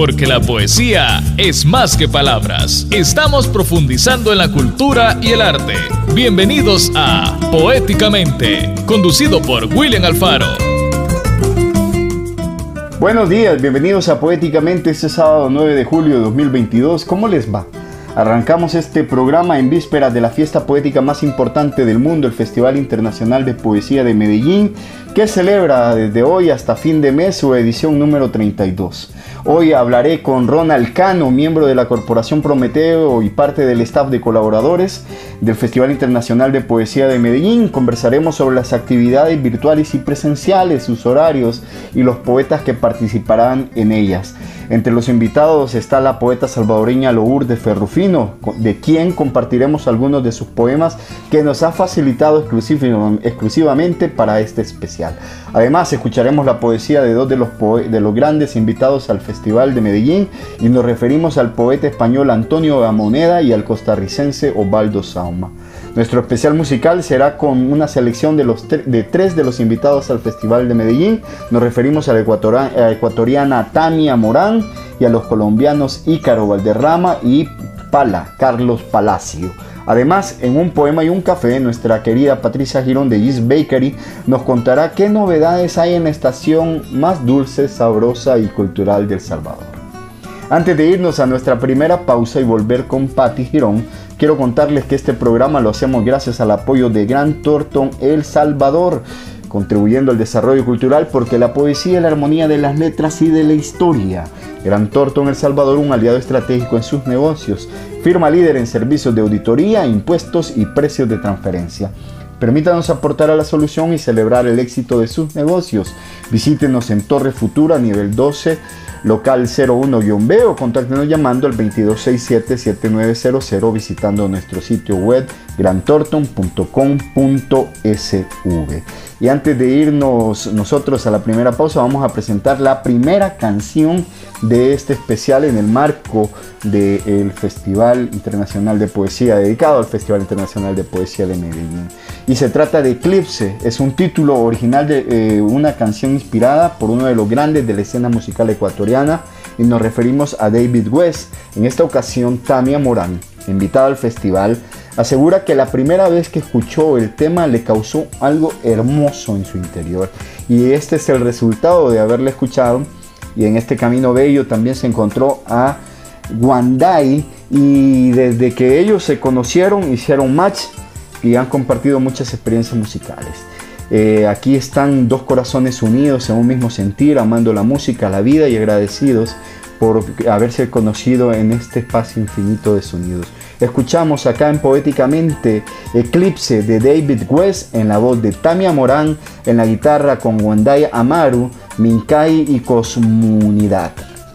porque la poesía es más que palabras. Estamos profundizando en la cultura y el arte. Bienvenidos a Poéticamente, conducido por William Alfaro. Buenos días, bienvenidos a Poéticamente este sábado 9 de julio de 2022. ¿Cómo les va? Arrancamos este programa en vísperas de la fiesta poética más importante del mundo, el Festival Internacional de Poesía de Medellín, que celebra desde hoy hasta fin de mes su edición número 32. Hoy hablaré con Ronald Cano, miembro de la Corporación Prometeo y parte del staff de colaboradores del Festival Internacional de Poesía de Medellín. Conversaremos sobre las actividades virtuales y presenciales, sus horarios y los poetas que participarán en ellas. Entre los invitados está la poeta salvadoreña Lourdes Ferrufino, de quien compartiremos algunos de sus poemas que nos ha facilitado exclusivamente para este especial. Además, escucharemos la poesía de dos de los, de los grandes invitados al Festival de Medellín y nos referimos al poeta español Antonio Gamoneda y al costarricense Osvaldo Sauma. Nuestro especial musical será con una selección de, tres de los invitados al Festival de Medellín. Nos referimos a la ecuatoriana Tania Morán y a los colombianos Ícaro Valderrama y Pala, Carlos Palacio. Además, en un poema y un café, nuestra querida Patricia Girón de East Bakery nos contará qué novedades hay en la estación más dulce, sabrosa y cultural del Salvador. Antes de irnos a nuestra primera pausa y volver con Patti Girón, quiero contarles que este programa lo hacemos gracias al apoyo de Gran Thornton El Salvador contribuyendo al desarrollo cultural porque la poesía es la armonía de las letras y de la historia. Gran Thornton El Salvador, un aliado estratégico en sus negocios, firma líder en servicios de auditoría, impuestos y precios de transferencia. Permítanos aportar a la solución y celebrar el éxito de sus negocios. Visítenos en Torre Futura, nivel 12, local 01-B o contáctenos llamando al 2267-7900 visitando nuestro sitio web grantorton.com.sv. Y antes de irnos nosotros a la primera pausa, vamos a presentar la primera canción de este especial en el marco del Festival Internacional de Poesía, dedicado al Festival Internacional de Poesía de Medellín. Y se trata de Eclipse, es un título original de eh, una canción inspirada por uno de los grandes de la escena musical ecuatoriana y nos referimos a David West, en esta ocasión Tamia Morán, invitada al festival asegura que la primera vez que escuchó el tema le causó algo hermoso en su interior. Y este es el resultado de haberle escuchado. Y en este camino bello también se encontró a Wandai. Y desde que ellos se conocieron, hicieron match y han compartido muchas experiencias musicales. Eh, aquí están dos corazones unidos en un mismo sentir, amando la música, la vida y agradecidos por haberse conocido en este espacio infinito de sonidos. Escuchamos acá en Poéticamente Eclipse de David West en la voz de Tamia Morán, en la guitarra con Wendaya Amaru, Minkai y Cosmunidad.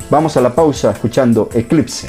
Vamos a la pausa escuchando Eclipse.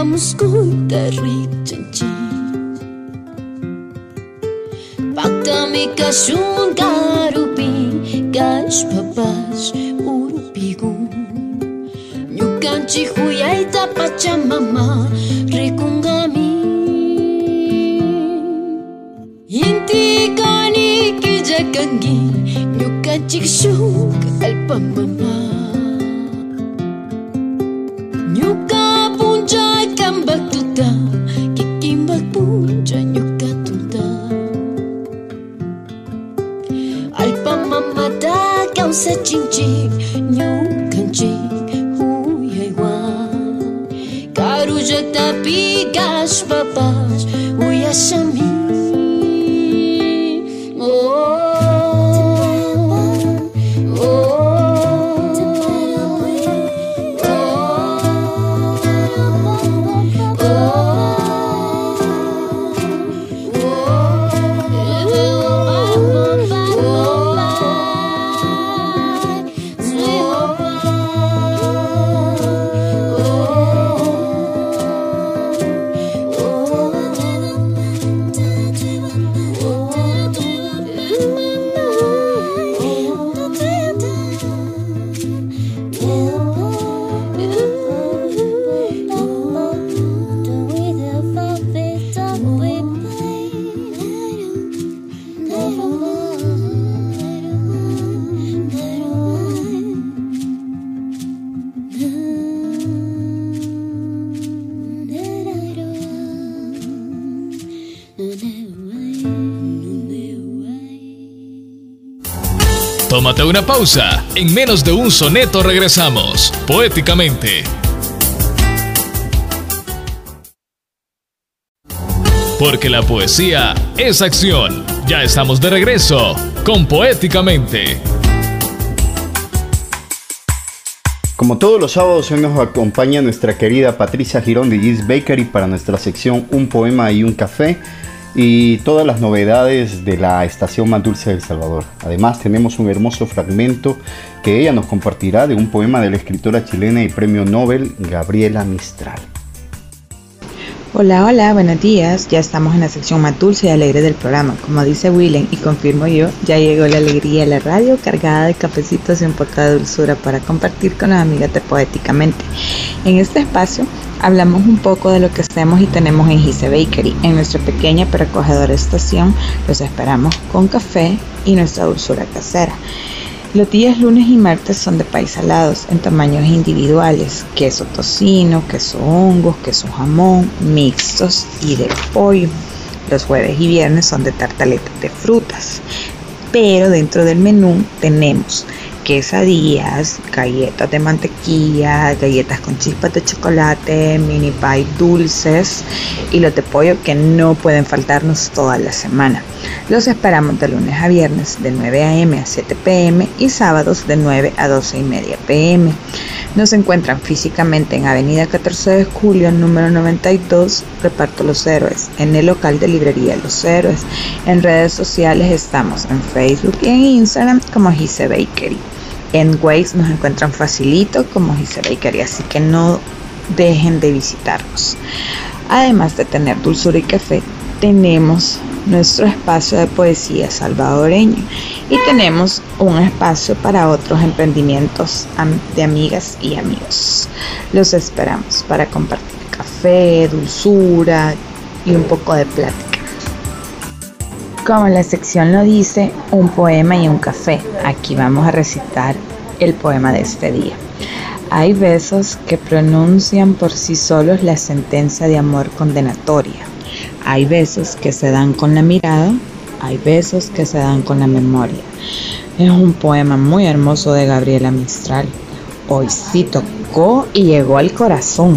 amskuntarritanchik paktami kashun karupi kashpapash urpigun ñukanchik juyayta pachamama rikunqami inti kani killakanki ñukanchik shuk allpamama 紧紧扭紧，我也忘。卡路杰，但比卡什爸爸，我也想。Una pausa. En menos de un soneto regresamos. Poéticamente. Porque la poesía es acción. Ya estamos de regreso con Poéticamente. Como todos los sábados, hoy nos acompaña nuestra querida Patricia Girón de Gis Bakery para nuestra sección Un poema y un café y todas las novedades de la estación más dulce del Salvador. Además tenemos un hermoso fragmento que ella nos compartirá de un poema de la escritora chilena y premio Nobel Gabriela Mistral. Hola, hola, buenos días. Ya estamos en la sección más dulce y alegre del programa. Como dice Willem y confirmo yo, ya llegó la alegría de la radio cargada de cafecitos en poca de dulzura para compartir con las amigas de Poéticamente. En este espacio hablamos un poco de lo que hacemos y tenemos en Gise Bakery. En nuestra pequeña pero acogedora estación los esperamos con café y nuestra dulzura casera. Los días lunes y martes son de paisalados en tamaños individuales, queso tocino, queso hongos, queso jamón, mixtos y de pollo. Los jueves y viernes son de tartaletas de frutas. Pero dentro del menú tenemos quesadillas, galletas de mantequilla, galletas con chispas de chocolate, mini pie dulces y los de pollo que no pueden faltarnos toda la semana. Los esperamos de lunes a viernes de 9 a.m. a 7 p.m. y sábados de 9 a 12 y media p.m. Nos encuentran físicamente en Avenida 14 de Julio, número 92, Reparto Los Héroes, en el local de Librería Los Héroes. En redes sociales estamos en Facebook y en Instagram como Gise Bakery. En Waze nos encuentran facilito como Gise Bakery, así que no dejen de visitarnos. Además de tener dulzura y café, tenemos nuestro espacio de poesía salvadoreño y tenemos un espacio para otros emprendimientos de amigas y amigos. Los esperamos para compartir café, dulzura y un poco de plática. Como la sección lo dice, un poema y un café. Aquí vamos a recitar el poema de este día. Hay besos que pronuncian por sí solos la sentencia de amor condenatoria. Hay besos que se dan con la mirada, hay besos que se dan con la memoria. Es un poema muy hermoso de Gabriela Mistral. Hoy sí tocó y llegó al corazón.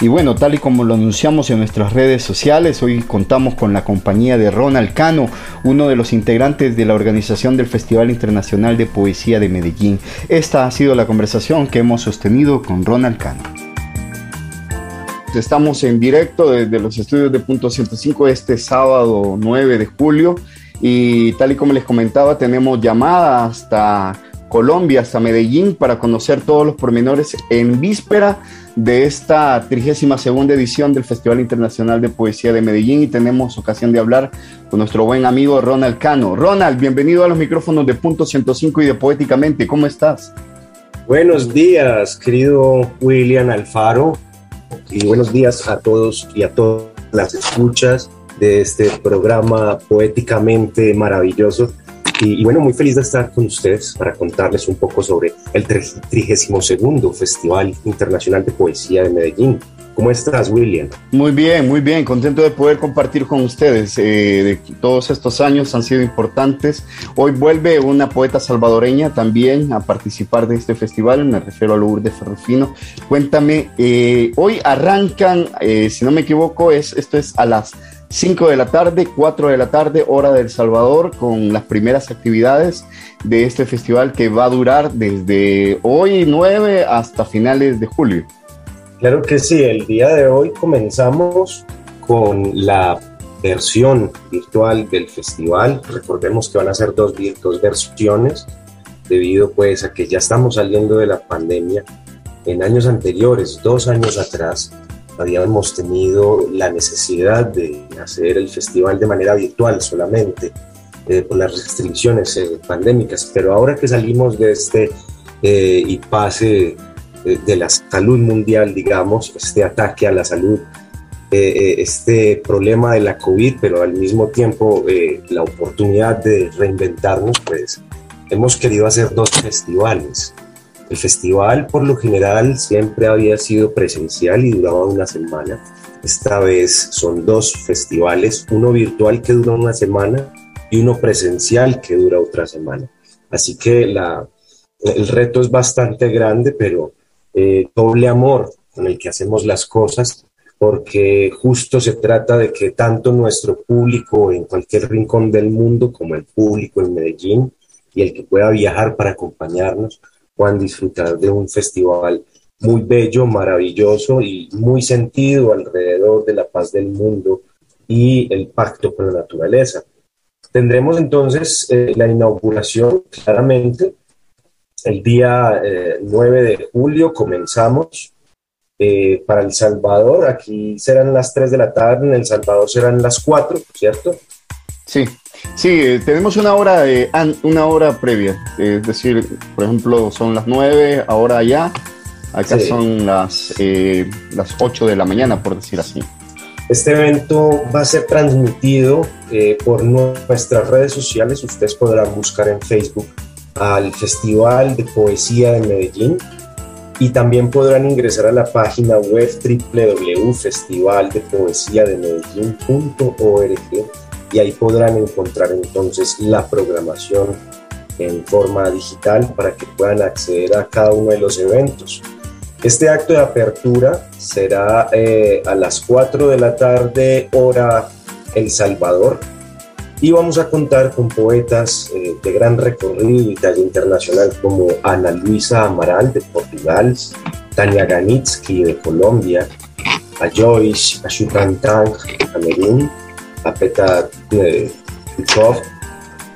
Y bueno, tal y como lo anunciamos en nuestras redes sociales, hoy contamos con la compañía de Ronald Cano, uno de los integrantes de la organización del Festival Internacional de Poesía de Medellín. Esta ha sido la conversación que hemos sostenido con Ronald Cano. Estamos en directo desde los estudios de Punto 105 este sábado 9 de julio y tal y como les comentaba tenemos llamada hasta Colombia hasta Medellín para conocer todos los pormenores en víspera de esta 32 edición del Festival Internacional de Poesía de Medellín y tenemos ocasión de hablar con nuestro buen amigo Ronald Cano. Ronald, bienvenido a los micrófonos de Punto 105 y de Poéticamente. ¿Cómo estás? Buenos días, querido William Alfaro, y buenos días a todos y a todas las escuchas de este programa poéticamente maravilloso y, bueno, muy feliz de estar con ustedes para contarles un poco sobre el 32 Festival Internacional de Poesía de Medellín. ¿Cómo estás, William? Muy bien, muy bien. Contento de poder compartir con ustedes. Eh, todos estos años han sido importantes. Hoy vuelve una poeta salvadoreña también a participar de este festival. Me refiero a Lourdes Ferrufino. Cuéntame, eh, hoy arrancan, eh, si no me equivoco, es, esto es a las 5 de la tarde, 4 de la tarde, hora del Salvador, con las primeras actividades de este festival que va a durar desde hoy 9 hasta finales de julio. Claro que sí, el día de hoy comenzamos con la versión virtual del festival. Recordemos que van a ser dos, dos versiones debido pues a que ya estamos saliendo de la pandemia. En años anteriores, dos años atrás, habíamos tenido la necesidad de hacer el festival de manera virtual solamente eh, por las restricciones eh, pandémicas, pero ahora que salimos de este eh, y pase de la salud mundial, digamos, este ataque a la salud, este problema de la COVID, pero al mismo tiempo la oportunidad de reinventarnos, pues hemos querido hacer dos festivales. El festival por lo general siempre había sido presencial y duraba una semana. Esta vez son dos festivales, uno virtual que dura una semana y uno presencial que dura otra semana. Así que el reto es bastante grande, pero eh, doble amor con el que hacemos las cosas, porque justo se trata de que tanto nuestro público en cualquier rincón del mundo como el público en Medellín y el que pueda viajar para acompañarnos puedan disfrutar de un festival muy bello, maravilloso y muy sentido alrededor de la paz del mundo y el pacto con la naturaleza. Tendremos entonces eh, la inauguración claramente el día 9 eh, de julio, comenzamos eh, para El Salvador, aquí serán las 3 de la tarde, en El Salvador serán las 4, ¿cierto? Sí. Sí, eh, tenemos una hora, una hora previa, es decir, por ejemplo, son las 9, ahora ya, acá son las, eh, las 8 de la mañana, por decir así. Este evento va a ser transmitido eh, por nuestras redes sociales, ustedes podrán buscar en Facebook al Festival de Poesía de Medellín. Y también podrán ingresar a la página web www.festivaldepoesiademedellín.org y ahí podrán encontrar entonces la programación en forma digital para que puedan acceder a cada uno de los eventos. Este acto de apertura será eh, a las 4 de la tarde hora El Salvador y vamos a contar con poetas eh, de gran recorrido y talla internacional como Ana Luisa Amaral de Portugal, Tania Ganitsky de Colombia, a Joyce Ashutantang de Camerún, a Peta de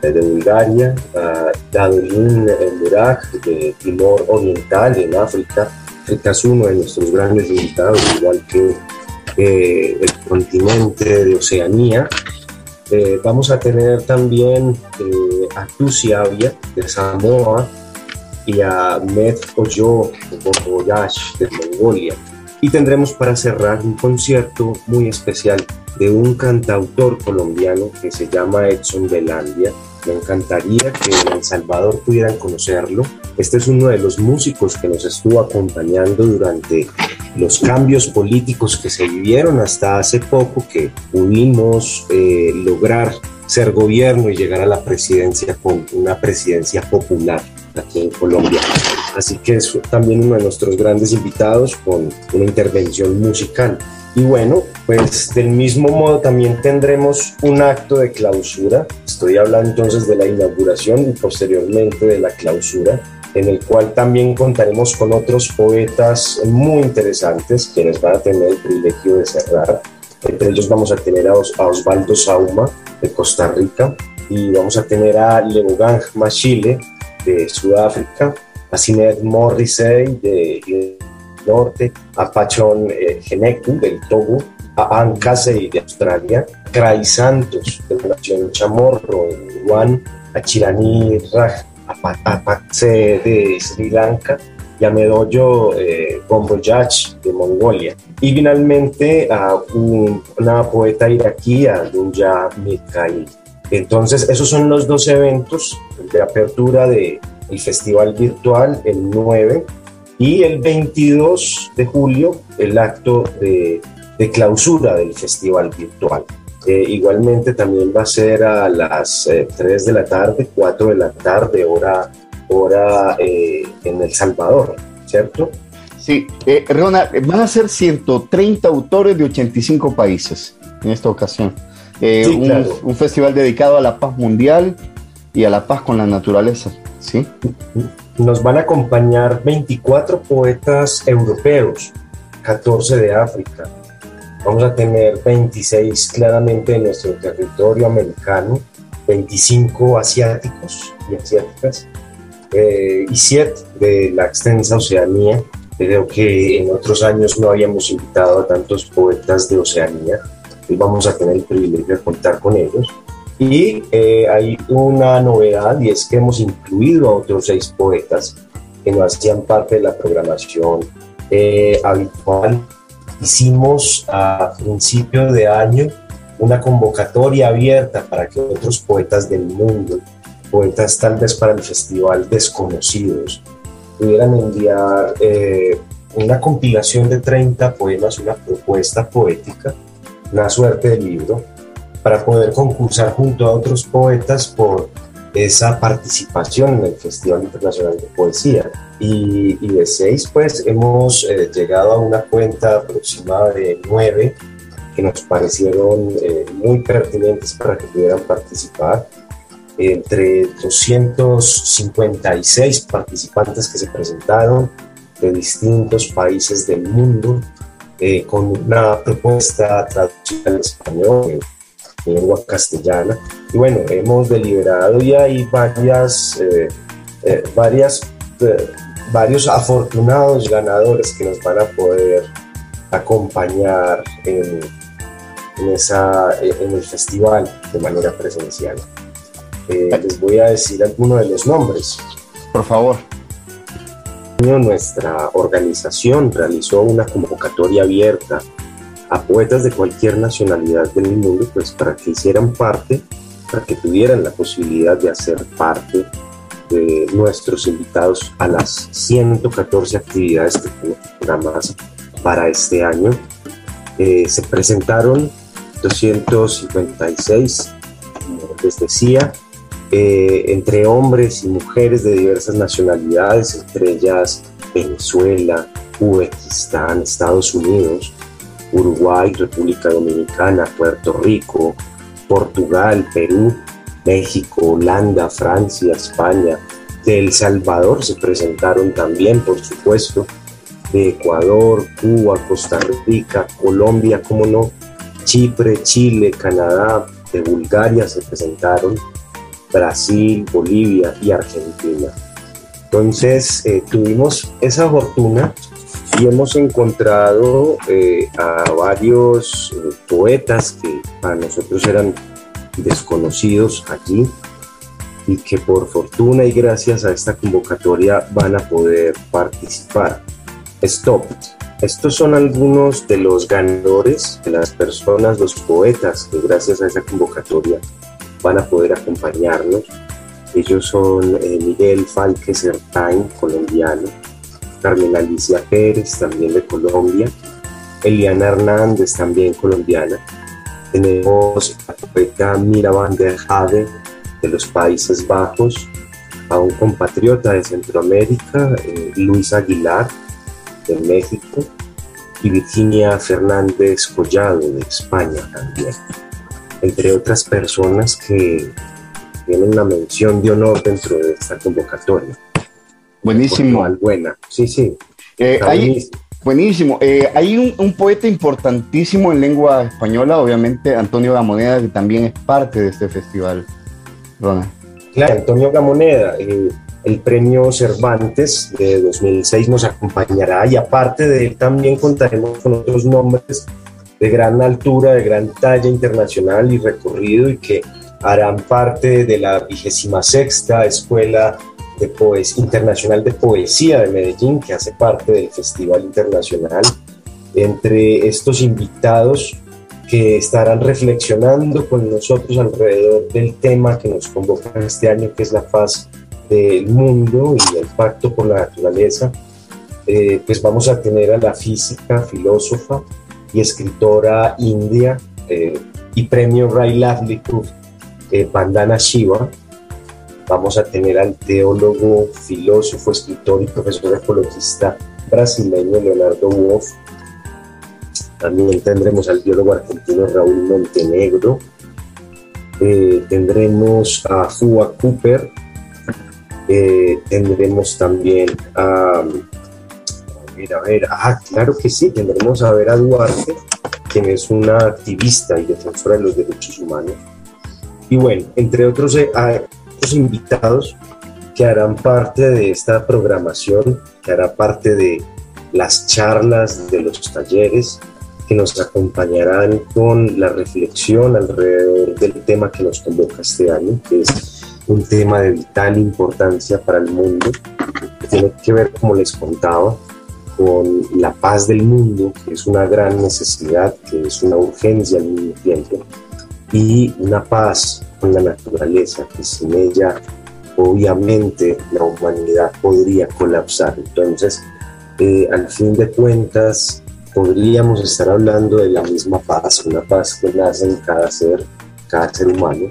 de Bulgaria, a Dadolin Murak de Timor Oriental en África. África es uno de nuestros grandes invitados, igual que el continente de Oceanía. Eh, vamos a tener también eh, a Tusiavia de Samoa, y a Med Boboyash de Mongolia. Y tendremos para cerrar un concierto muy especial de un cantautor colombiano que se llama Edson Belandia. Me encantaría que en El Salvador pudieran conocerlo. Este es uno de los músicos que nos estuvo acompañando durante los cambios políticos que se vivieron hasta hace poco, que pudimos eh, lograr ser gobierno y llegar a la presidencia con una presidencia popular aquí en Colombia. Así que es también uno de nuestros grandes invitados con una intervención musical. Y bueno, pues del mismo modo también tendremos un acto de clausura. Estoy hablando entonces de la inauguración y posteriormente de la clausura, en el cual también contaremos con otros poetas muy interesantes, quienes van a tener el privilegio de cerrar. Entre ellos vamos a tener a, Os a Osvaldo Sauma de Costa Rica y vamos a tener a Leogang Machile de Sudáfrica, Sinead Morrissey de, de Norte, a Pachón eh, Geneku del Togo, a Ann Casey de Australia, Cray Santos de la Nación Chamorro de Uruguay, a Chirani Raj, a Paxe de Sri Lanka y a Medoyo eh, de Mongolia. Y finalmente a un, una poeta iraquí, a Dunya Mikhail. Entonces, esos son los dos eventos de apertura del el festival virtual, el 9 y el 22 de julio el acto de, de clausura del festival virtual. Eh, igualmente también va a ser a las eh, 3 de la tarde, 4 de la tarde, hora, hora eh, en El Salvador, ¿cierto? Sí, eh, Ronald, van a ser 130 autores de 85 países en esta ocasión. Eh, Sí, un, claro. un festival dedicado a la paz mundial y a la paz con la naturaleza. ¿sí? Nos van a acompañar 24 poetas europeos, 14 de África. Vamos a tener 26 claramente de nuestro territorio americano, 25 asiáticos y asiáticas eh, y 7 de la extensa Oceanía. Creo que en otros años no habíamos invitado a tantos poetas de Oceanía y vamos a tener el privilegio de contar con ellos. Y eh, hay una novedad y es que hemos incluido a otros seis poetas que no hacían parte de la programación eh, habitual. Hicimos a principio de año una convocatoria abierta para que otros poetas del mundo, poetas tal vez para el festival desconocidos, pudieran enviar eh, una compilación de 30 poemas, una propuesta poética, una suerte de libro, para poder concursar junto a otros poetas por esa participación en el Festival Internacional de Poesía. Y, y de seis, pues hemos eh, llegado a una cuenta aproximada de nueve que nos parecieron eh, muy pertinentes para que pudieran participar. Entre 256 participantes que se presentaron de distintos países del mundo, eh, con una propuesta traducida al español, lengua castellana. Y bueno, hemos deliberado y hay varias, eh, eh, varias, eh, varios afortunados ganadores que nos van a poder acompañar en, en, esa, en el festival de manera presencial. Eh, les voy a decir algunos de los nombres. Por favor. Nuestra organización realizó una convocatoria abierta a poetas de cualquier nacionalidad del mundo, pues para que hicieran parte, para que tuvieran la posibilidad de hacer parte de nuestros invitados a las 114 actividades que tenemos programadas para este año. Eh, se presentaron 256, como les decía, eh, entre hombres y mujeres de diversas nacionalidades, entre ellas Venezuela, Uzbekistán, Estados Unidos, Uruguay, República Dominicana, Puerto Rico, Portugal, Perú, México, Holanda, Francia, España, de El Salvador se presentaron también, por supuesto, de Ecuador, Cuba, Costa Rica, Colombia, como no, Chipre, Chile, Canadá, de Bulgaria se presentaron, Brasil, Bolivia y Argentina. Entonces eh, tuvimos esa fortuna y hemos encontrado eh, a varios eh, poetas que para nosotros eran desconocidos allí y que por fortuna y gracias a esta convocatoria van a poder participar. Stop. Estos son algunos de los ganadores, de las personas, los poetas que gracias a esa convocatoria van a poder acompañarnos. Ellos son eh, Miguel Falque Sertain, colombiano, Carmen Alicia Pérez, también de Colombia, Eliana Hernández, también colombiana. Tenemos a la poeta Mira van Jade, de los Países Bajos, a un compatriota de Centroamérica, eh, Luis Aguilar, de México, y Virginia Fernández Collado, de España también, entre otras personas que tienen una mención de honor dentro de esta convocatoria. Buenísimo. buena, sí, sí. Eh, buenísimo. Eh, hay un, un, poeta importantísimo en lengua española, obviamente, Antonio Gamoneda, que también es parte de este festival. Claro, Antonio Gamoneda, eh, el premio Cervantes de 2006 nos acompañará y aparte de él también contaremos con otros nombres de gran altura, de gran talla internacional y recorrido y que harán parte de la vigésima sexta Escuela de Internacional de Poesía de Medellín, que hace parte del Festival Internacional. Entre estos invitados que estarán reflexionando con nosotros alrededor del tema que nos convoca este año, que es la paz del mundo y el pacto por la naturaleza, eh, pues vamos a tener a la física, filósofa y escritora india eh, y premio Ray Livelihood, eh, Bandana Shiva. Vamos a tener al teólogo, filósofo, escritor y profesor ecologista brasileño Leonardo Wolf también tendremos al biólogo argentino Raúl Montenegro. Eh, tendremos a Fua Cooper. Eh, tendremos también a. A ver, a ver. Ah, claro que sí. Tendremos a Vera Duarte, quien es una activista y defensora de los derechos humanos. Y bueno, entre otros, eh, otros invitados que harán parte de esta programación, que hará parte de las charlas, de los talleres, que nos acompañarán con la reflexión alrededor del tema que nos convoca este año, que es un tema de vital importancia para el mundo, que tiene que ver, como les contaba, con la paz del mundo, que es una gran necesidad, que es una urgencia al mismo tiempo, y una paz con la naturaleza, que sin ella obviamente la humanidad podría colapsar. Entonces, eh, al fin de cuentas, podríamos estar hablando de la misma paz, una paz que nace en cada ser, cada ser humano,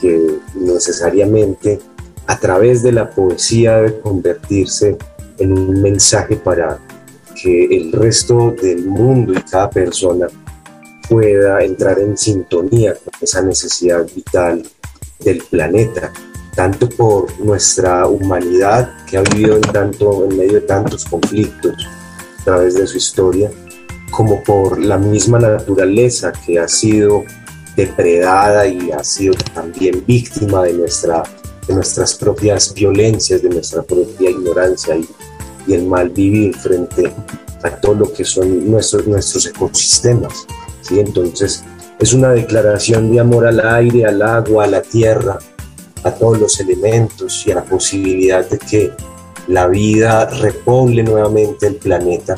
que necesariamente a través de la poesía debe convertirse en un mensaje para que el resto del mundo y cada persona pueda entrar en sintonía con esa necesidad vital del planeta, tanto por nuestra humanidad que ha vivido en, tanto, en medio de tantos conflictos, través de su historia, como por la misma naturaleza que ha sido depredada y ha sido también víctima de, nuestra, de nuestras propias violencias, de nuestra propia ignorancia y, y el mal vivir frente a todo lo que son nuestros, nuestros ecosistemas. ¿Sí? Entonces, es una declaración de amor al aire, al agua, a la tierra, a todos los elementos y a la posibilidad de que la vida repoble nuevamente el planeta,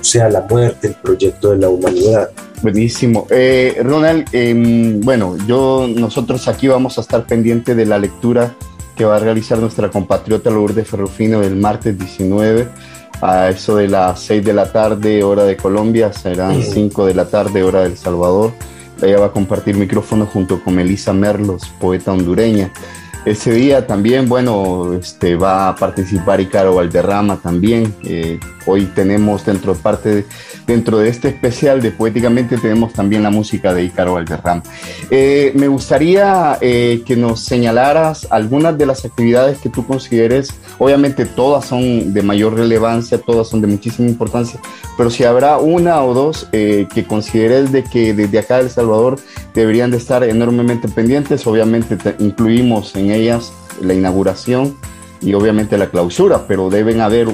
o sea, la muerte, el proyecto de la humanidad. Buenísimo. Eh, Ronald, em, bueno, yo, nosotros aquí vamos a estar pendientes de la lectura que va a realizar nuestra compatriota Lourdes Ferrufino el martes 19 a eso de las 6 de la tarde, hora de Colombia, serán 5 de la tarde, hora de El Salvador. Ella va a compartir micrófono junto con Melissa Merlos, poeta hondureña. Ese día también, bueno, este, va a participar Icaro Valderrama también. Eh, hoy tenemos dentro de parte de, dentro de este especial de Poéticamente tenemos también la música de Icaro Valderrama. Eh, me gustaría eh, que nos señalaras algunas de las actividades que tú consideres. Obviamente todas son de mayor relevancia, todas son de muchísima importancia, pero si habrá una o dos que consideres de que desde acá de El Salvador deberían de estar enormemente pendientes, obviamente incluimos en ellas la inauguración y obviamente la clausura, pero deben haber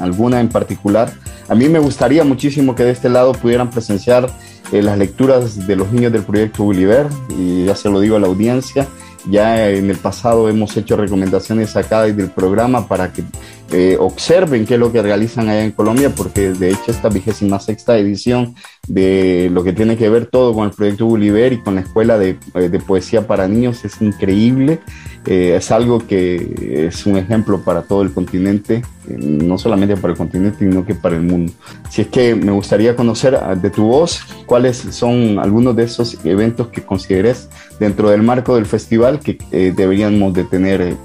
alguna en particular. A mí me gustaría muchísimo que de este lado pudieran presenciar eh, las lecturas de los niños del proyecto Gulliver, y ya se lo digo a la audiencia, Ya en el pasado hemos hecho recomendaciones acá desde el programa para que eh, observen qué es lo que realizan allá en Colombia, porque de hecho esta vigésima sexta edición de lo que tiene que ver todo con el proyecto Gulliver y con la escuela de, eh, de poesía para niños es increíble. Eh, es algo que es un ejemplo para todo el continente, eh, no solamente para el continente, sino que para el mundo. Si es que me gustaría conocer ah, de tu voz cuáles son algunos de esos eventos que consideres dentro del marco del festival que deberíamos de tener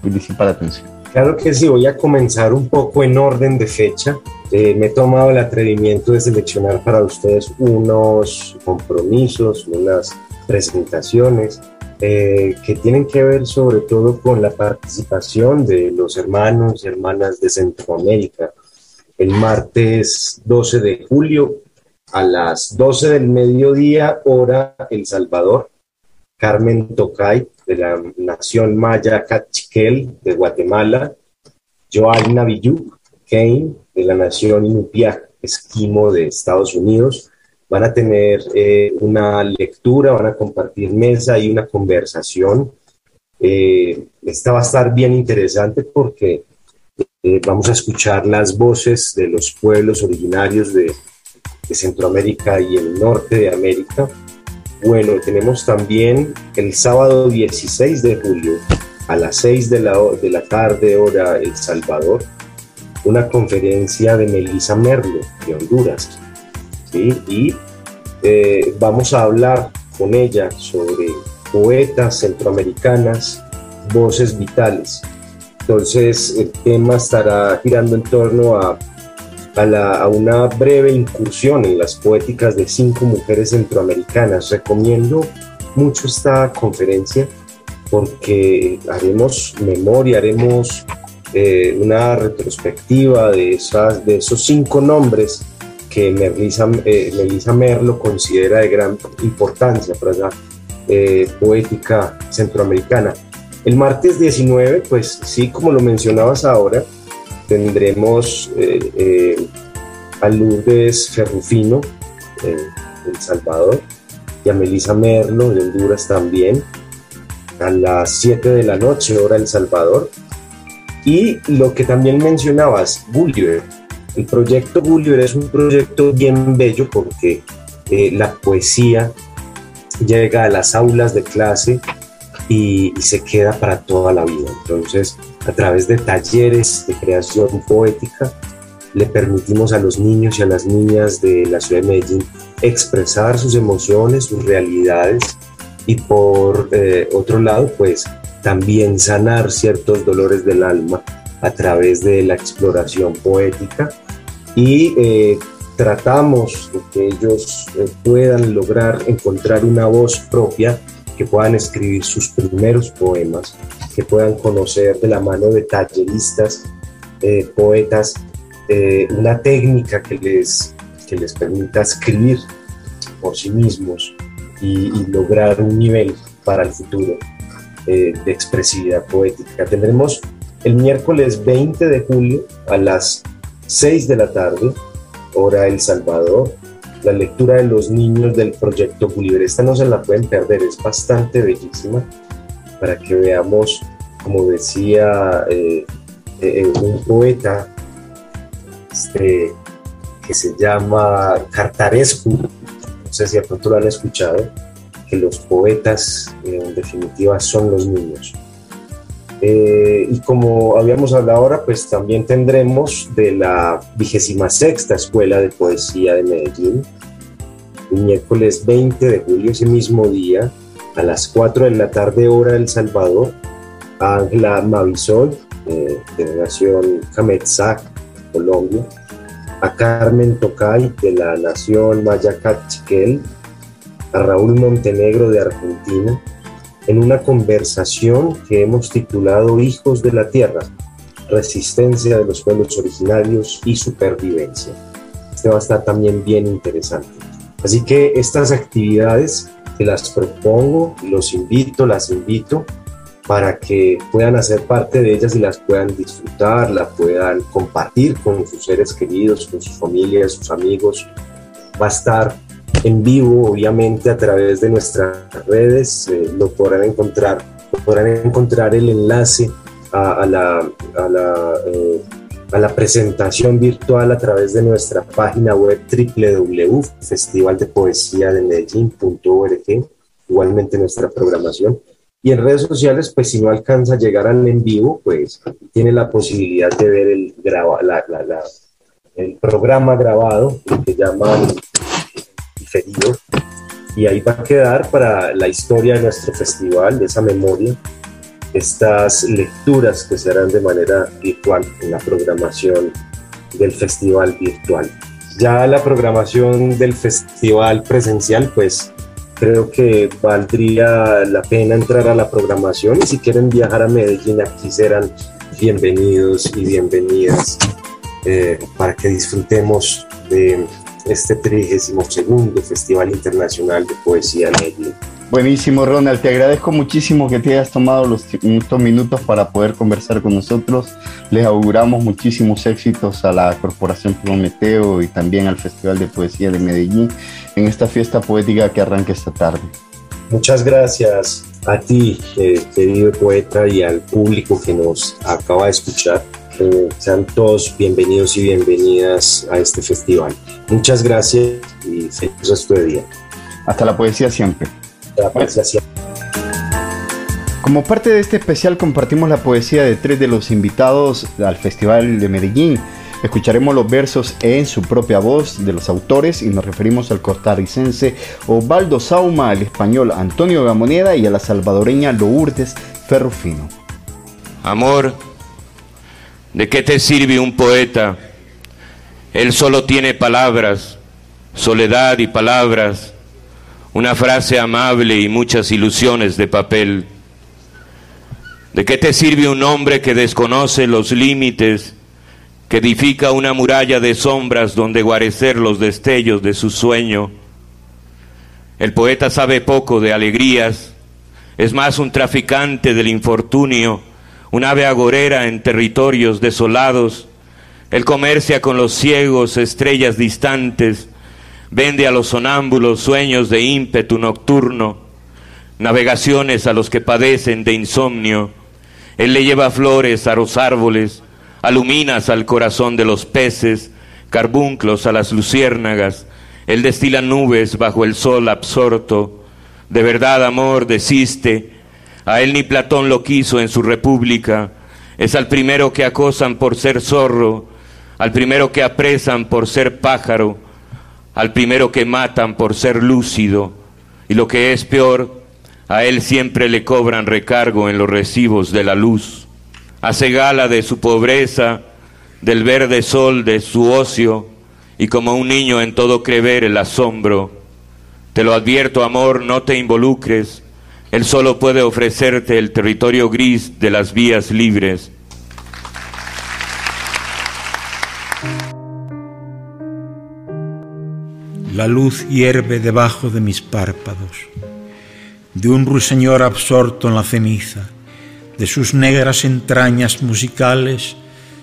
principal atención. Claro que sí, voy a comenzar un poco en orden de fecha. Eh, me he tomado el atrevimiento de seleccionar para ustedes unos compromisos, unas presentaciones eh, que tienen que ver sobre todo con la participación de los hermanos y hermanas de Centroamérica. El martes 12 de julio a las 12 del mediodía, hora El Salvador, Carmen Tocay de la Nación Maya Cachiquel de Guatemala, Joaina Villuk Kane de la Nación Inupiaq Esquimo de Estados Unidos. Van a tener eh, una lectura, van a compartir mesa y una conversación. Eh, esta va a estar bien interesante porque eh, vamos a escuchar las voces de los pueblos originarios de Centroamérica y el norte de América. Bueno, tenemos también el sábado 16 de julio a las 6 de la, de la tarde hora El Salvador, una conferencia de Melissa Merlo de Honduras. Y eh, vamos a hablar con ella sobre poetas centroamericanas, voces vitales. Entonces el tema estará girando en torno a a, una breve incursión en las poéticas de cinco mujeres centroamericanas. Recomiendo mucho esta conferencia porque haremos memoria, haremos eh, una retrospectiva de, esas, de esos cinco nombres que Melissa, eh, Melissa Merlo considera de gran importancia para la eh, poética centroamericana. El martes 19, pues sí, como lo mencionabas ahora, tendremos eh, eh, a Lourdes Ferrufino eh, El Salvador y a Melissa Merlo de Honduras también a las 7 de la noche, hora El Salvador. Y lo que también mencionabas, Gulliver. El proyecto Gulliver es un proyecto bien bello porque eh, la poesía llega a las aulas de clase y se queda para toda la vida. Entonces, a través de talleres de creación poética, le permitimos a los niños y a las niñas de la ciudad de Medellín expresar sus emociones, sus realidades y por eh, otro lado, pues también sanar ciertos dolores del alma a través de la exploración poética. Y eh, tratamos de que ellos eh, puedan lograr encontrar una voz propia, que puedan escribir sus primeros poemas, que puedan conocer de la mano de talleristas, eh, poetas, eh, una técnica que les, que les permita escribir por sí mismos y, lograr un nivel para el futuro eh, de expresividad poética. Tendremos el miércoles 20 de julio a las 6 de la tarde, hora El Salvador, la lectura de los niños del proyecto Gulliver. Esta no se la pueden perder, es bastante bellísima para que veamos, como decía eh, eh, un poeta este, que se llama Cartarescu, no sé si de pronto lo han escuchado, que los poetas eh, en definitiva son los niños. Eh, y como habíamos hablado ahora, pues también tendremos de la vigésima sexta Escuela de Poesía de Medellín, el miércoles 20 de julio, ese mismo día, a las 4 de la tarde hora El Salvador, Ángela Mavisol, eh, de la Nación Cametzac, Colombia, a Carmen Tocay, de la Nación Maya Cachiquel, a Raúl Montenegro, de Argentina, en una conversación que hemos titulado Hijos de la Tierra, Resistencia de los Pueblos Originarios y Supervivencia. Este va a estar también bien interesante. Así que estas actividades te las propongo, los invito, las invito para que puedan hacer parte de ellas y las puedan disfrutar, las puedan compartir con sus seres queridos, con sus familias, sus amigos. Va a estar en vivo, obviamente a través de nuestras redes, eh, lo podrán encontrar, podrán encontrar el enlace a, la, a la, eh, a la presentación virtual a través de nuestra página web www.festivaldepoesiademedellín.org, igualmente nuestra programación. Y en redes sociales, pues si no alcanza a llegar al en vivo, pues tiene la posibilidad de ver el, graba, la, la, el programa grabado, lo que llaman diferido, y ahí va a quedar para la historia de nuestro festival, de esa memoria, estas lecturas que se harán de manera virtual en la programación del festival virtual. Ya la programación del festival presencial, pues creo que valdría la pena entrar a la programación y si quieren viajar a Medellín, aquí serán bienvenidos y bienvenidas eh, para que disfrutemos de este 32 Festival Internacional de Poesía Medellín. Buenísimo, Ronald. Te agradezco muchísimo que te hayas tomado los estos minutos para poder conversar con nosotros. Les auguramos muchísimos éxitos a la Corporación Prometeo y también al Festival de Poesía de Medellín en esta fiesta poética que arranca esta tarde. Muchas gracias a ti, eh, querido poeta, y al público que nos acaba de escuchar. Eh, sean todos bienvenidos y bienvenidas a este festival. Muchas gracias y feliz resto de día. Hasta la poesía siempre. Como parte de este especial compartimos la poesía de tres de los invitados al Festival de Medellín. Escucharemos los versos en su propia voz de los autores y nos referimos al costarricense Osvaldo Sauma, al español Antonio Gamoneda y a la salvadoreña Lourdes Ferrufino. Amor, ¿de qué te sirve un poeta? Él solo tiene palabras, soledad y palabras una frase amable y muchas ilusiones de papel. ¿De qué te sirve un hombre que desconoce los límites, que edifica una muralla de sombras donde guarecer los destellos de su sueño? El poeta sabe poco de alegrías, es más un traficante del infortunio, un ave agorera en territorios desolados. Él comercia con los ciegos, estrellas distantes, Vende a los sonámbulos sueños de ímpetu nocturno, navegaciones a los que padecen de insomnio. Él le lleva flores a los árboles, aluminas al corazón de los peces, carbunclos a las luciérnagas. Él destila nubes bajo el sol absorto. De verdad, amor, desiste. A él ni Platón lo quiso en su república. Es al primero que acosan por ser zorro, al primero que apresan por ser pájaro al primero que matan por ser lúcido, y lo que es peor, a él siempre le cobran recargo en los recibos de la luz. Hace gala de su pobreza, del verde sol de su ocio, y como un niño en todo cree ver el asombro. Te lo advierto, amor, no te involucres, él solo puede ofrecerte el territorio gris de las vías libres La luz hierve debajo de mis párpados. De un ruiseñor absorto en la ceniza, de sus negras entrañas musicales,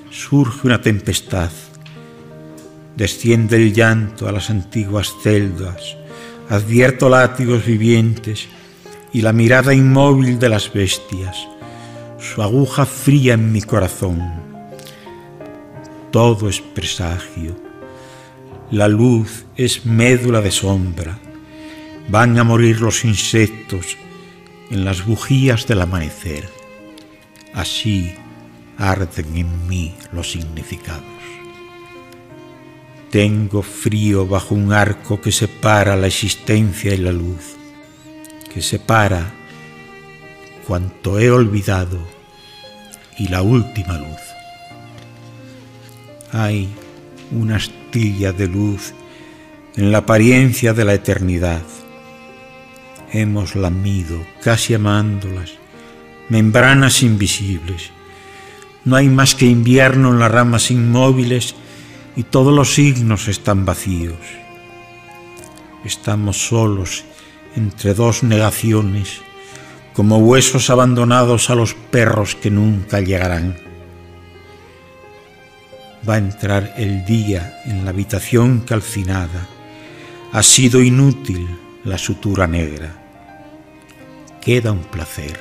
surge una tempestad. Desciende el llanto a las antiguas celdas, advierto látigos vivientes y la mirada inmóvil de las bestias, su aguja fría en mi corazón. Todo es presagio la luz es médula de sombra. Van a morir los insectos en las bujías del amanecer. Así arden en mí los significados. Tengo frío bajo un arco que separa la existencia y la luz, que separa cuanto he olvidado y la última luz. Hay una astilla de luz en la apariencia de la eternidad. Hemos lamido, casi amándolas, membranas invisibles. No hay más que invierno en las ramas inmóviles y todos los signos están vacíos. Estamos solos entre dos negaciones, como huesos abandonados a los perros que nunca llegarán va a entrar el día en la habitación calcinada, Ha sido inútil la sutura negra. Queda un placer.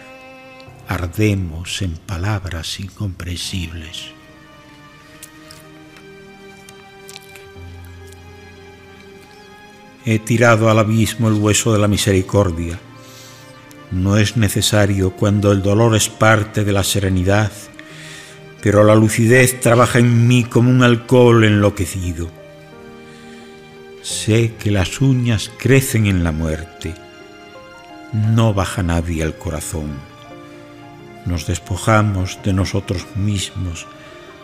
Ardemos en palabras incomprensibles. He tirado al abismo el hueso de la misericordia. No es necesario cuando el dolor es parte de la serenidad, pero la lucidez trabaja en mí como un alcohol enloquecido. Sé que las uñas crecen en la muerte. No baja nadie al corazón. Nos despojamos de nosotros mismos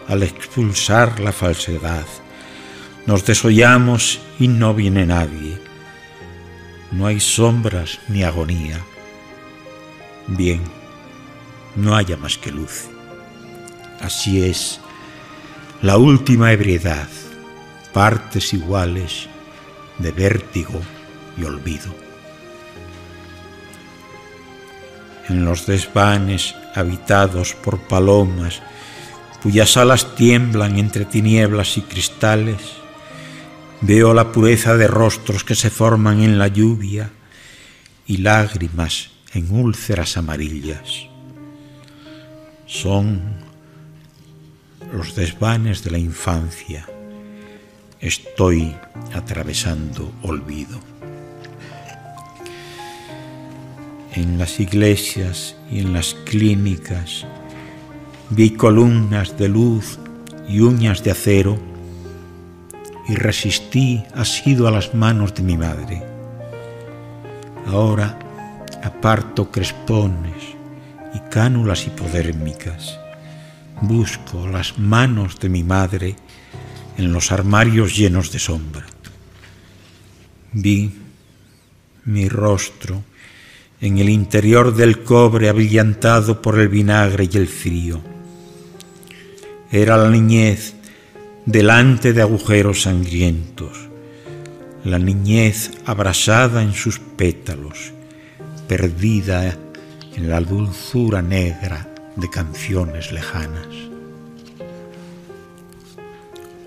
al expulsar la falsedad. Nos desollamos y no viene nadie. No hay sombras ni agonía. Bien, no haya más que luz. Así es, la última ebriedad, partes iguales de vértigo y olvido. En los desvanes habitados por palomas, cuyas alas tiemblan entre tinieblas y cristales, veo la pureza de rostros que se forman en la lluvia y lágrimas en úlceras amarillas. Son los desvanes de la infancia. Estoy atravesando olvido. En las iglesias y en las clínicas vi columnas de luz y uñas de acero y resistí asido a las manos de mi madre. Ahora aparto crespones y cánulas hipodérmicas. Busco las manos de mi madre en los armarios llenos de sombra. Vi mi rostro en el interior del cobre abrillantado por el vinagre y el frío. Era la niñez delante de agujeros sangrientos, la niñez abrasada en sus pétalos, perdida en la dulzura negra de canciones lejanas.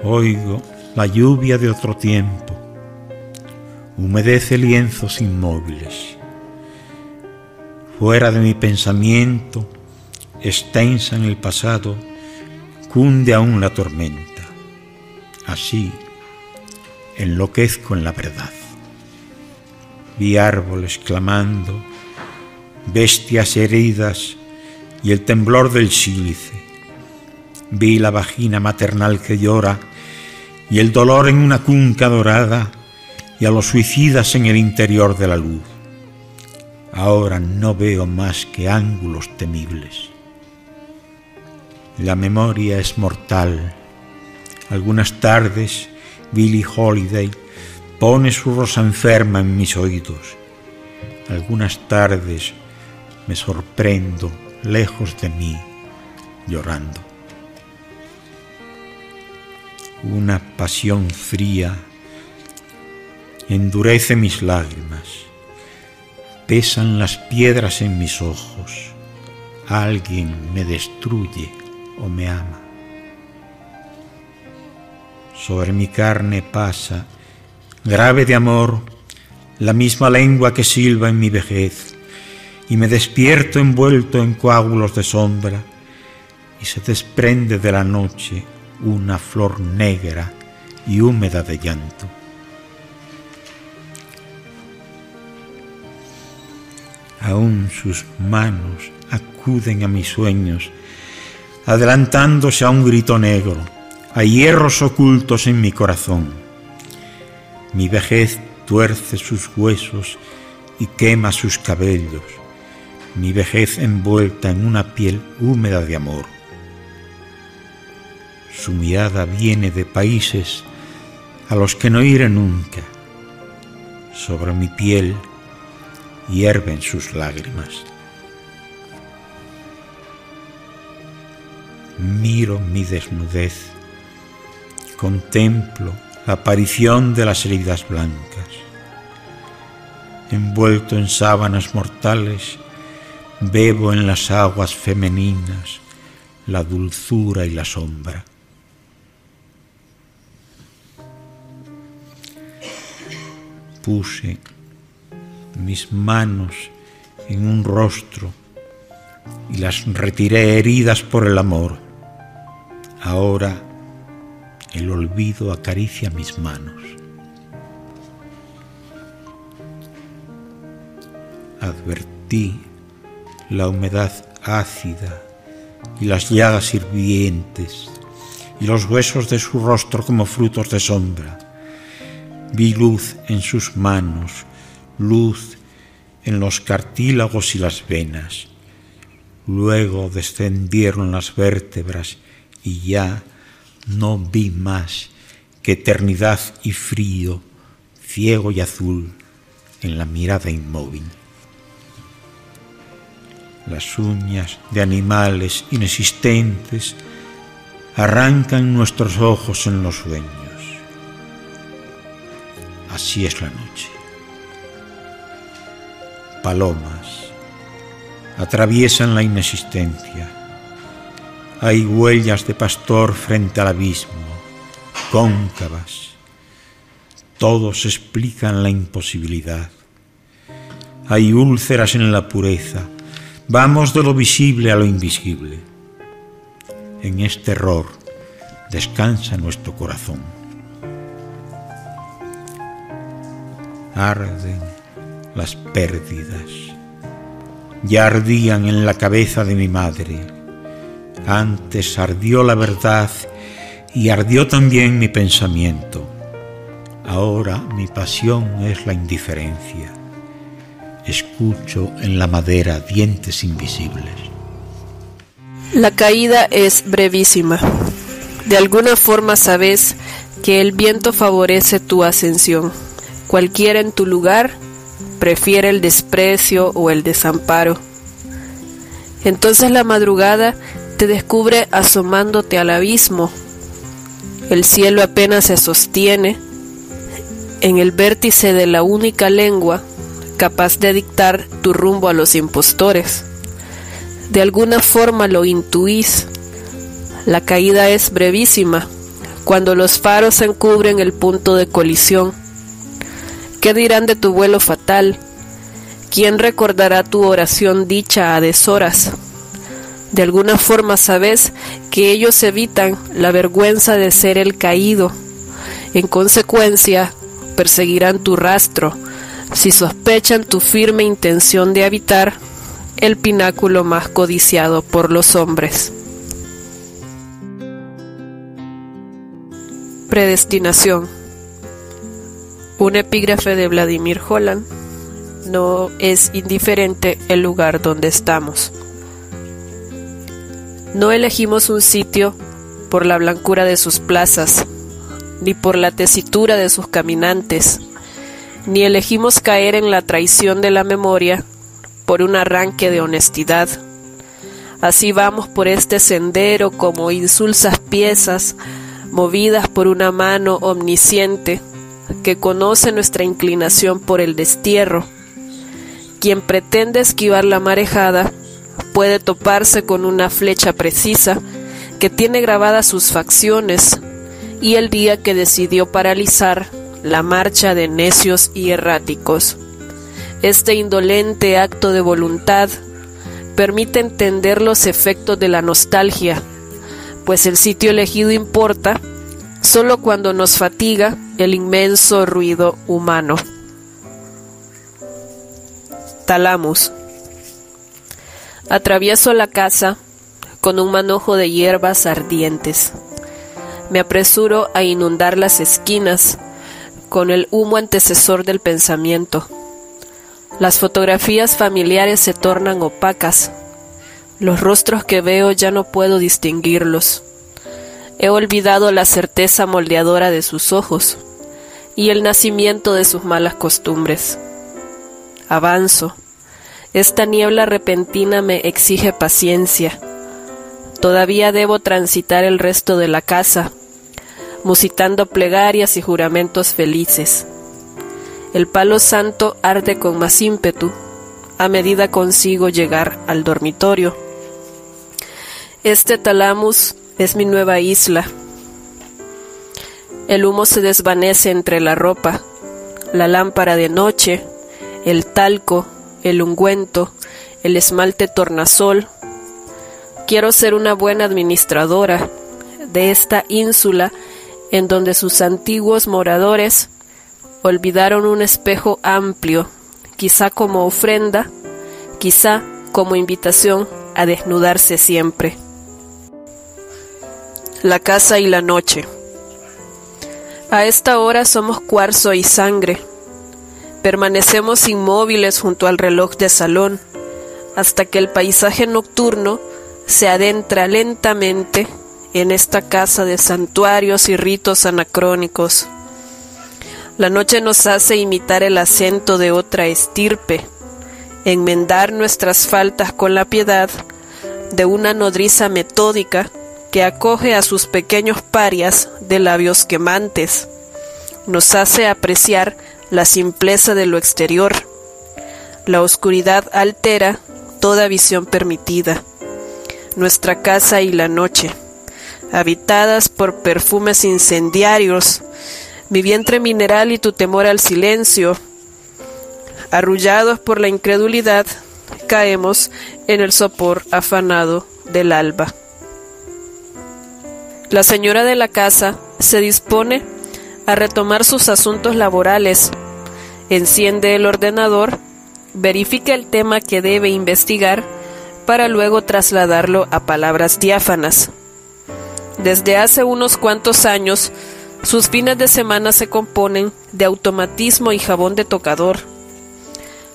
Oigo la lluvia de otro tiempo, humedece lienzos inmóviles. Fuera de mi pensamiento, extensa en el pasado, cunde aún la tormenta. Así enloquezco en la verdad. Vi árboles clamando, bestias heridas y el temblor del sílice. Vi la vagina maternal que llora y el dolor en una cunca dorada y a los suicidas en el interior de la luz. Ahora no veo más que ángulos temibles. La memoria es mortal. Algunas tardes Billie Holiday pone su rosa enferma en mis oídos. Algunas tardes me sorprendo lejos de mí llorando. Una pasión fría endurece mis lágrimas, pesan las piedras en mis ojos, alguien me destruye o me ama. Sobre mi carne pasa, grave de amor, la misma lengua que silba en mi vejez, y me despierto envuelto en coágulos de sombra, y se desprende de la noche una flor negra y húmeda de llanto. Aún sus manos acuden a mis sueños, adelantándose a un grito negro, a hierros ocultos en mi corazón. Mi vejez tuerce sus huesos y quema sus cabellos, mi vejez envuelta en una piel húmeda de amor. Su mirada viene de países a los que no iré nunca. Sobre mi piel hierven sus lágrimas. Miro mi desnudez, contemplo la aparición de las heridas blancas. Envuelto en sábanas mortales, bebo en las aguas femeninas la dulzura y la sombra. Puse mis manos en un rostro y las retiré heridas por el amor. Ahora el olvido acaricia mis manos. Advertí la humedad ácida y las llagas hirvientes y los huesos de su rostro como frutos de sombra. Vi luz en sus manos, luz en los cartílagos y las venas. Luego descendieron las vértebras y ya no vi más que eternidad y frío, ciego y azul en la mirada inmóvil. Las uñas de animales inexistentes arrancan nuestros ojos en los sueños. Así es la noche. Palomas atraviesan la inexistencia. Hay huellas de pastor frente al abismo, cóncavas. Todos explican la imposibilidad. Hay úlceras en la pureza. Vamos de lo visible a lo invisible. En este error descansa nuestro corazón. Arden las pérdidas. Ya ardían en la cabeza de mi madre. Antes ardió la verdad y ardió también mi pensamiento. Ahora mi pasión es la indiferencia. Escucho en la madera dientes invisibles. La caída es brevísima. De alguna forma sabes que el viento favorece tu ascensión. Cualquiera en tu lugar prefiere el desprecio o el desamparo. Entonces la madrugada te descubre asomándote al abismo. El cielo apenas se sostiene en el vértice de la única lengua capaz de dictar tu rumbo a los impostores. De alguna forma lo intuís. La caída es brevísima, cuando los faros encubren el punto de colisión. ¿Qué dirán de tu vuelo fatal? ¿Quién recordará tu oración dicha a deshoras? De alguna forma sabes que ellos evitan la vergüenza de ser el caído. En consecuencia, perseguirán tu rastro si sospechan tu firme intención de habitar el pináculo más codiciado por los hombres. Predestinación. Un epígrafe de Vladimir Holland. No es indiferente el lugar donde estamos. No elegimos un sitio por la blancura de sus plazas, ni por la tesitura de sus caminantes, ni elegimos caer en la traición de la memoria por un arranque de honestidad. Así vamos por este sendero como insulsas piezas, movidas por una mano omnisciente que conoce nuestra inclinación por el destierro. Quien pretende esquivar la marejada puede toparse con una flecha precisa que tiene grabadas sus facciones y el día que decidió paralizar la marcha de necios y erráticos. Este indolente acto de voluntad permite entender los efectos de la nostalgia, pues el sitio elegido importa solo cuando nos fatiga el inmenso ruido humano. Talamus. Atravieso la casa con un manojo de hierbas ardientes. Me apresuro a inundar las esquinas con el humo antecesor del pensamiento. Las fotografías familiares se tornan opacas. Los rostros que veo ya no puedo distinguirlos. He olvidado la certeza moldeadora de sus ojos y el nacimiento de sus malas costumbres. Avanzo. Esta niebla repentina me exige paciencia. Todavía debo transitar el resto de la casa, musitando plegarias y juramentos felices. El palo santo arde con más ímpetu a medida consigo llegar al dormitorio. Este talamus es mi nueva isla. El humo se desvanece entre la ropa. la lámpara de noche, el talco, el ungüento, el esmalte tornasol. Quiero ser una buena administradora de esta ínsula en donde sus antiguos moradores olvidaron un espejo amplio, quizá como ofrenda, quizá como invitación a desnudarse siempre. La casa y la noche. A esta hora somos cuarzo y sangre. Permanecemos inmóviles junto al reloj de salón hasta que el paisaje nocturno se adentra lentamente en esta casa de santuarios y ritos anacrónicos. La noche nos hace imitar el acento de otra estirpe, enmendar nuestras faltas con la piedad de una nodriza metódica que acoge a sus pequeños parias de labios quemantes, nos hace apreciar la simpleza de lo exterior. La oscuridad altera toda visión permitida. Nuestra casa y la noche, habitadas por perfumes incendiarios, mi vientre mineral y tu temor al silencio, arrullados por la incredulidad, caemos en el sopor afanado del alba. La señora de la casa se dispone a retomar sus asuntos laborales, enciende el ordenador, verifica el tema que debe investigar para luego trasladarlo a palabras diáfanas. Desde hace unos cuantos años, sus fines de semana se componen de automatismo y jabón de tocador.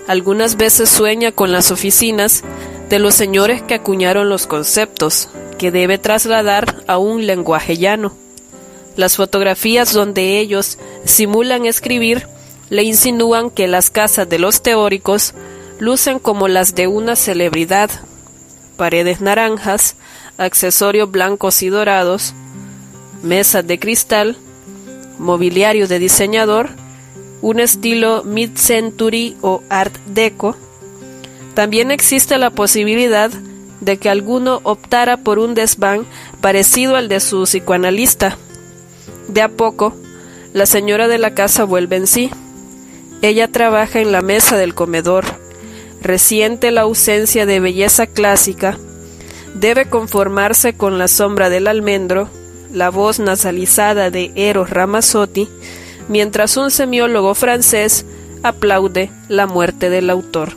Algunas veces sueña con las oficinas de los señores que acuñaron los conceptos, que debe trasladar a un lenguaje llano. Las fotografías donde ellos simulan escribir le insinúan que las casas de los teóricos lucen como las de una celebridad. Paredes naranjas, accesorios blancos y dorados, mesas de cristal, mobiliario de diseñador, un estilo mid-century o art deco. También existe la posibilidad de que alguno optara por un desván parecido al de su psicoanalista. De a poco, la señora de la casa vuelve en sí. Ella trabaja en la mesa del comedor, resiente la ausencia de belleza clásica, debe conformarse con la sombra del almendro, la voz nasalizada de Eros Ramazzotti, mientras un semiólogo francés aplaude la muerte del autor.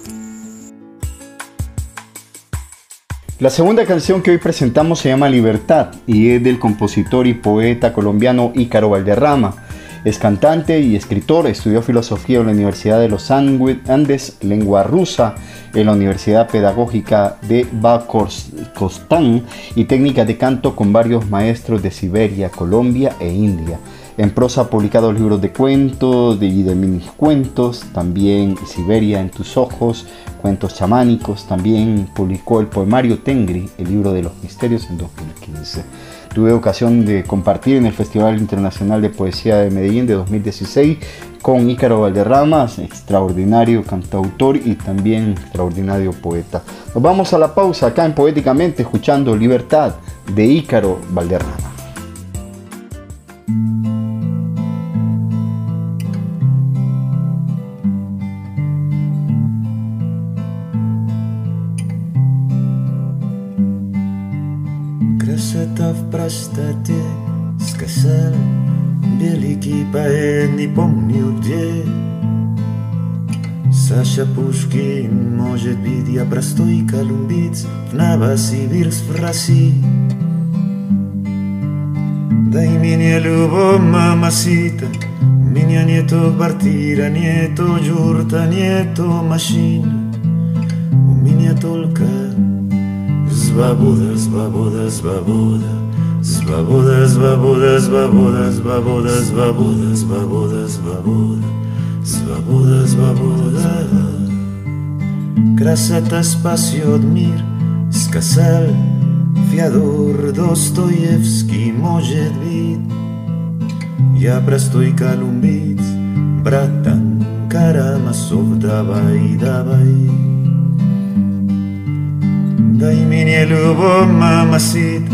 La segunda canción que hoy presentamos se llama Libertad y es del compositor y poeta colombiano Ícaro Valderrama. Es cantante y escritor, estudió filosofía en la Universidad de los Andes, lengua rusa en la Universidad Pedagógica de Bakorkostán y técnica de canto con varios maestros de Siberia, Colombia e India. En prosa ha publicado libros de cuentos y de mini cuentos, también Siberia en tus ojos, cuentos chamánicos, también publicó el poemario Tengri, el libro de los misterios en 2015. Tuve ocasión de compartir en el Festival Internacional de Poesía de Medellín de 2016 con Ícaro Valderrama, extraordinario cantautor y también extraordinario poeta. Nos vamos a la pausa acá en Poéticamente escuchando Libertad de Ícaro Valderrama. recibir frasi Daj minja ljubav mamasita Minja njeto kvartira, njeto džurta, njeto mašina U minja tolka Zbaboda, zbaboda, zbaboda Zbaboda, zbaboda, zbaboda, zbaboda, zbaboda, zbaboda, zbaboda Zbaboda, zbaboda Красота спасет мир сказал Феодор Достоевский, может быть. Я простой колумбиец, братан Карамасов, давай, давай. Дай мне любовь, мамасита,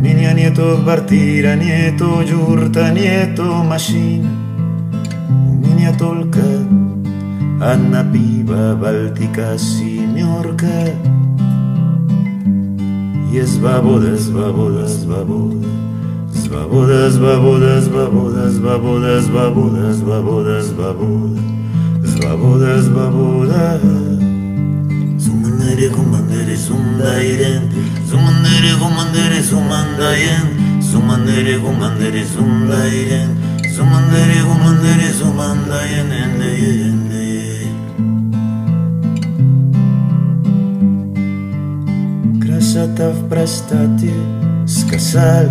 меня нету квартира, нету юрта, нету машин. У меня Tolka, Anna Piva, Báltica, Simiorka. Je zvaboda, zvaboda, zvaboda. Zvaboda, zvaboda, zvaboda, zvaboda, zvaboda, zvaboda, zvaboda. Zvaboda, zvaboda. Sumandere, kumandere, sundairen. Sumandere, kumandere, sumandayen. Sumandere, kumandere, sundairen. Sumandere, kumandere, sumandayen. Ende, ende, Красота в простоте, сказал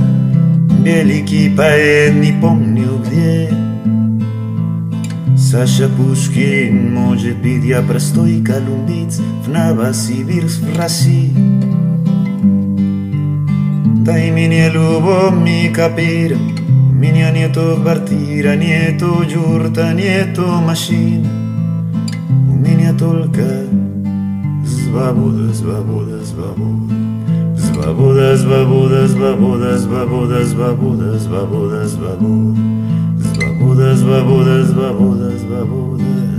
великий поэт, не помню где. Саша Пушкин, может быть, я простой колумбиец в Новосибирск, в России. Дай мне любовь, ми копира, меня нету квартира, нету юрта, нету машин. У меня только свобода, свобода, свобода. Begudes, begudes, begudes, begudes, begudes, begudes, begudes, begudes, begudes, begudes, begudes.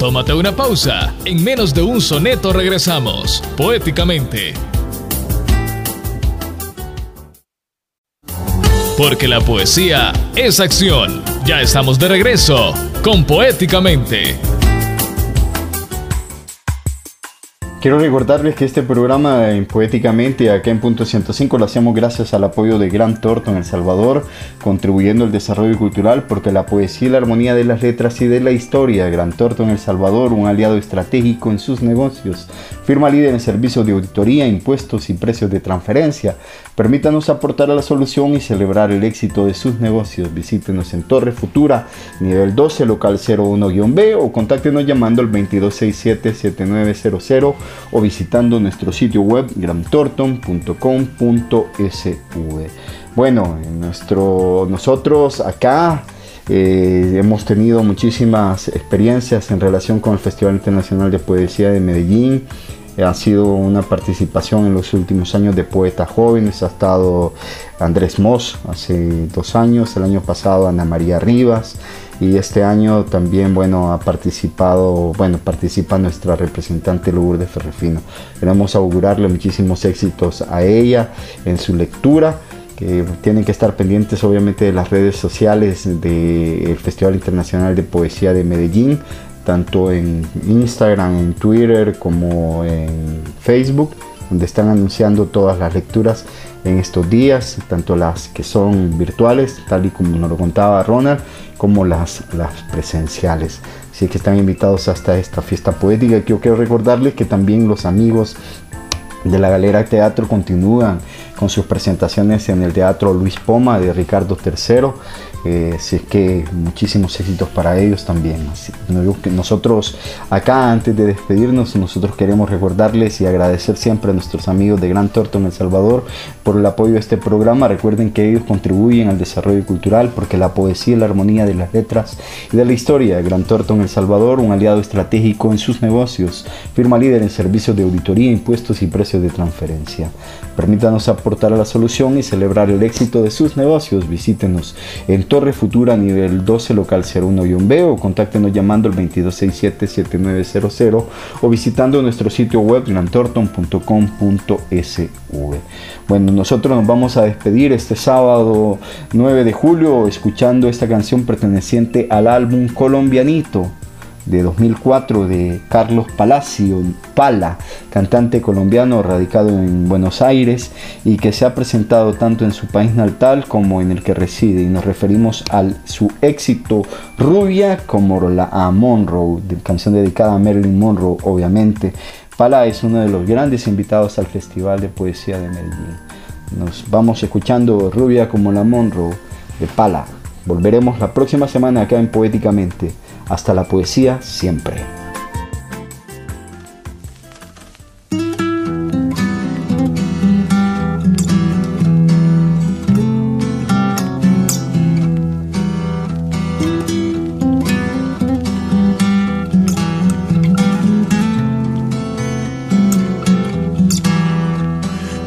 Tómate una pausa. En menos de un soneto regresamos, poéticamente. Porque la poesía es acción. Ya estamos de regreso con Poéticamente. Quiero recordarles que este programa en Poéticamente acá en Punto 105 lo hacemos gracias al apoyo de Gran Torto en El Salvador, contribuyendo al desarrollo cultural porque la poesía y la armonía de las letras y de la historia. Gran Torto en El Salvador, un aliado estratégico en sus negocios. Firma líder en servicios de auditoría, impuestos y precios de transferencia. Permítanos aportar a la solución y celebrar el éxito de sus negocios. Visítenos en Torre Futura, nivel 12, local 01-B o contáctenos llamando al 2267-7900 o visitando nuestro sitio web grantorton.com.sv. Bueno, nuestro, nosotros acá eh, hemos tenido muchísimas experiencias en relación con el Festival Internacional de Poesía de Medellín. Ha sido una participación en los últimos años de poetas jóvenes. Ha estado Andrés Moss hace dos años, el año pasado Ana María Rivas y este año también bueno ha participado bueno participa nuestra representante Lourdes Ferrefino. Queremos augurarle muchísimos éxitos a ella en su lectura que tienen que estar pendientes obviamente de las redes sociales del Festival Internacional de Poesía de Medellín tanto en Instagram, en Twitter como en Facebook donde están anunciando todas las lecturas en estos días, tanto las que son virtuales, tal y como nos lo contaba Ronald, como las, las presenciales. Así que están invitados hasta esta fiesta poética. Yo quiero recordarles que también los amigos de la Galera Teatro continúan con sus presentaciones en el Teatro Luis Poma de Ricardo III eh, si es que muchísimos éxitos para ellos también. nosotros acá, antes de despedirnos, nosotros queremos recordarles y agradecer siempre a nuestros amigos de Gran Torto en El Salvador por el apoyo a este programa. Recuerden que ellos contribuyen al desarrollo cultural porque la poesía la armonía de las letras y de la historia. Gran Torto en El Salvador, un aliado estratégico en sus negocios, firma líder en servicios de auditoría, impuestos y precios de transferencia. Permítanos a la solución y celebrar el éxito de sus negocios. Visítenos en Torre Futura nivel 12 local 01-B o contáctenos llamando al 2267-7900 o visitando nuestro sitio web grantorton.com.sv. Bueno, nosotros nos vamos a despedir este sábado 9 de julio escuchando esta canción perteneciente al álbum Colombianito de 2004 de Carlos Palacio, Pala, cantante colombiano radicado en Buenos Aires y que se ha presentado tanto en su país natal como en el que reside. Y nos referimos a su éxito Rubia como la a Monroe, canción dedicada a Marilyn Monroe, obviamente. Pala es uno de los grandes invitados al Festival de Poesía de Medellín. Nos vamos escuchando Rubia como la Monroe de Pala. Volveremos la próxima semana acá en Poéticamente. Hasta la poesía siempre.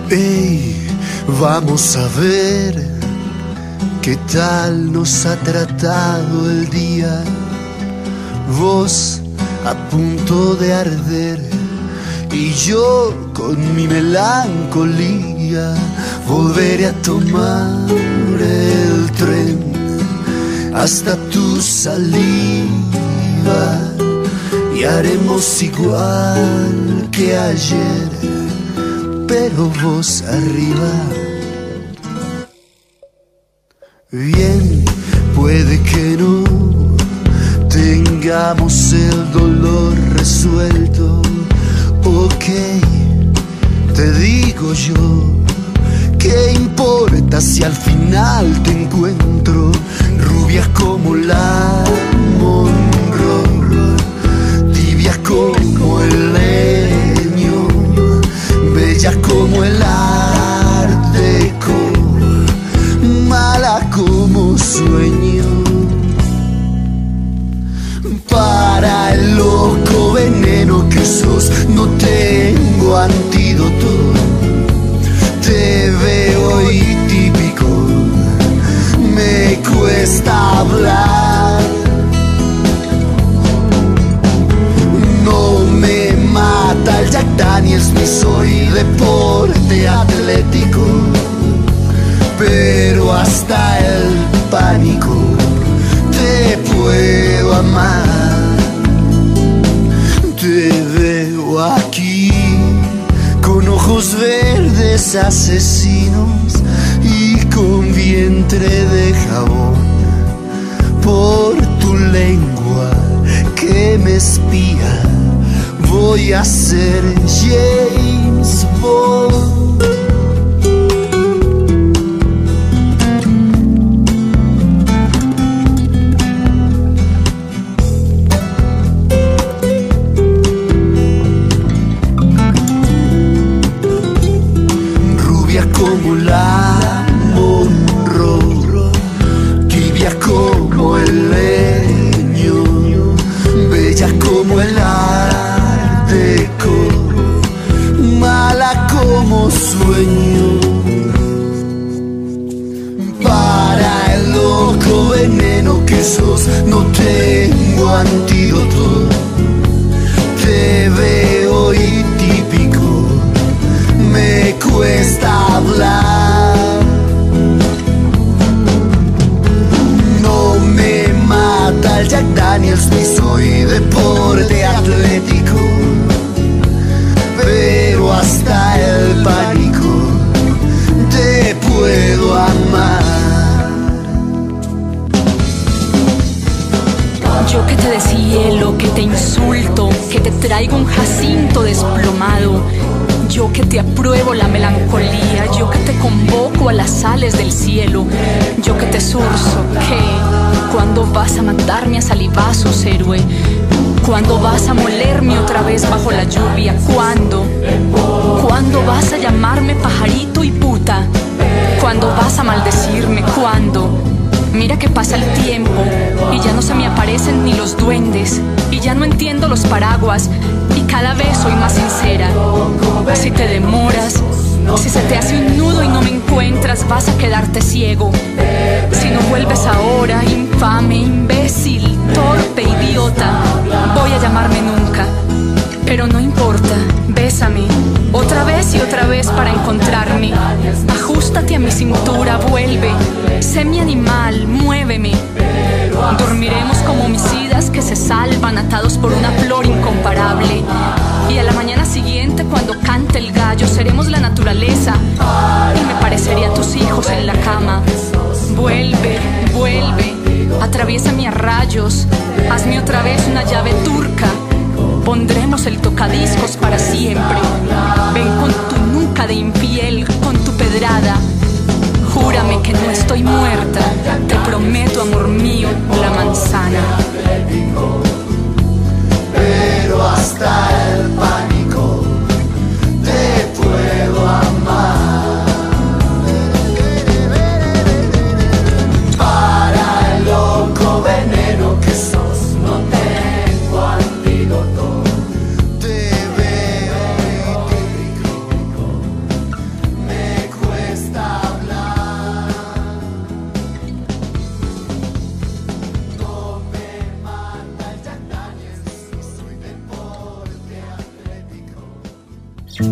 Hey, vamos a ver qué tal nos ha tratado el día Vos a punto de arder y yo con mi melancolía volveré a tomar el tren hasta tu salida y haremos igual que ayer, pero vos arriba. El dolor resuelto. Ok, te digo yo, ¿qué importa si al final te encuentro rubia como la Daniels, ni soy deporte atlético, pero hasta el pánico te puedo amar. Te veo aquí con ojos verdes asesinos y con vientre de jabón lengua que me espía. Voy a ser James Bond. Vas a maldecirme, cuando. Mira que pasa el tiempo y ya no se me aparecen ni los duendes y ya no entiendo los paraguas y cada vez soy más sincera. Si te demoras, si se te hace un nudo y no me encuentras, vas a quedarte ciego. Si no vuelves ahora, infame, imbécil, torpe, idiota, voy a llamarme nunca. Pero no importa, bésame, otra vez y otra vez para encontrarme. Ajustate a mi cintura, vuelve, sé mi animal, muéveme. Dormiremos como homicidas que se salvan atados por una flor incomparable. Y a la mañana siguiente, cuando cante el gallo, seremos la naturaleza. Y me pareceré a tus hijos en la cama. Vuelve, vuelve, atraviésame a rayos, hazme otra vez una llave turca. Pondremos el tocadiscos para siempre. Ven con tu nuca de infiel, con tu pedrada. Júrame que no estoy muerta. Te prometo, amor mío, la manzana. pero hasta el pánico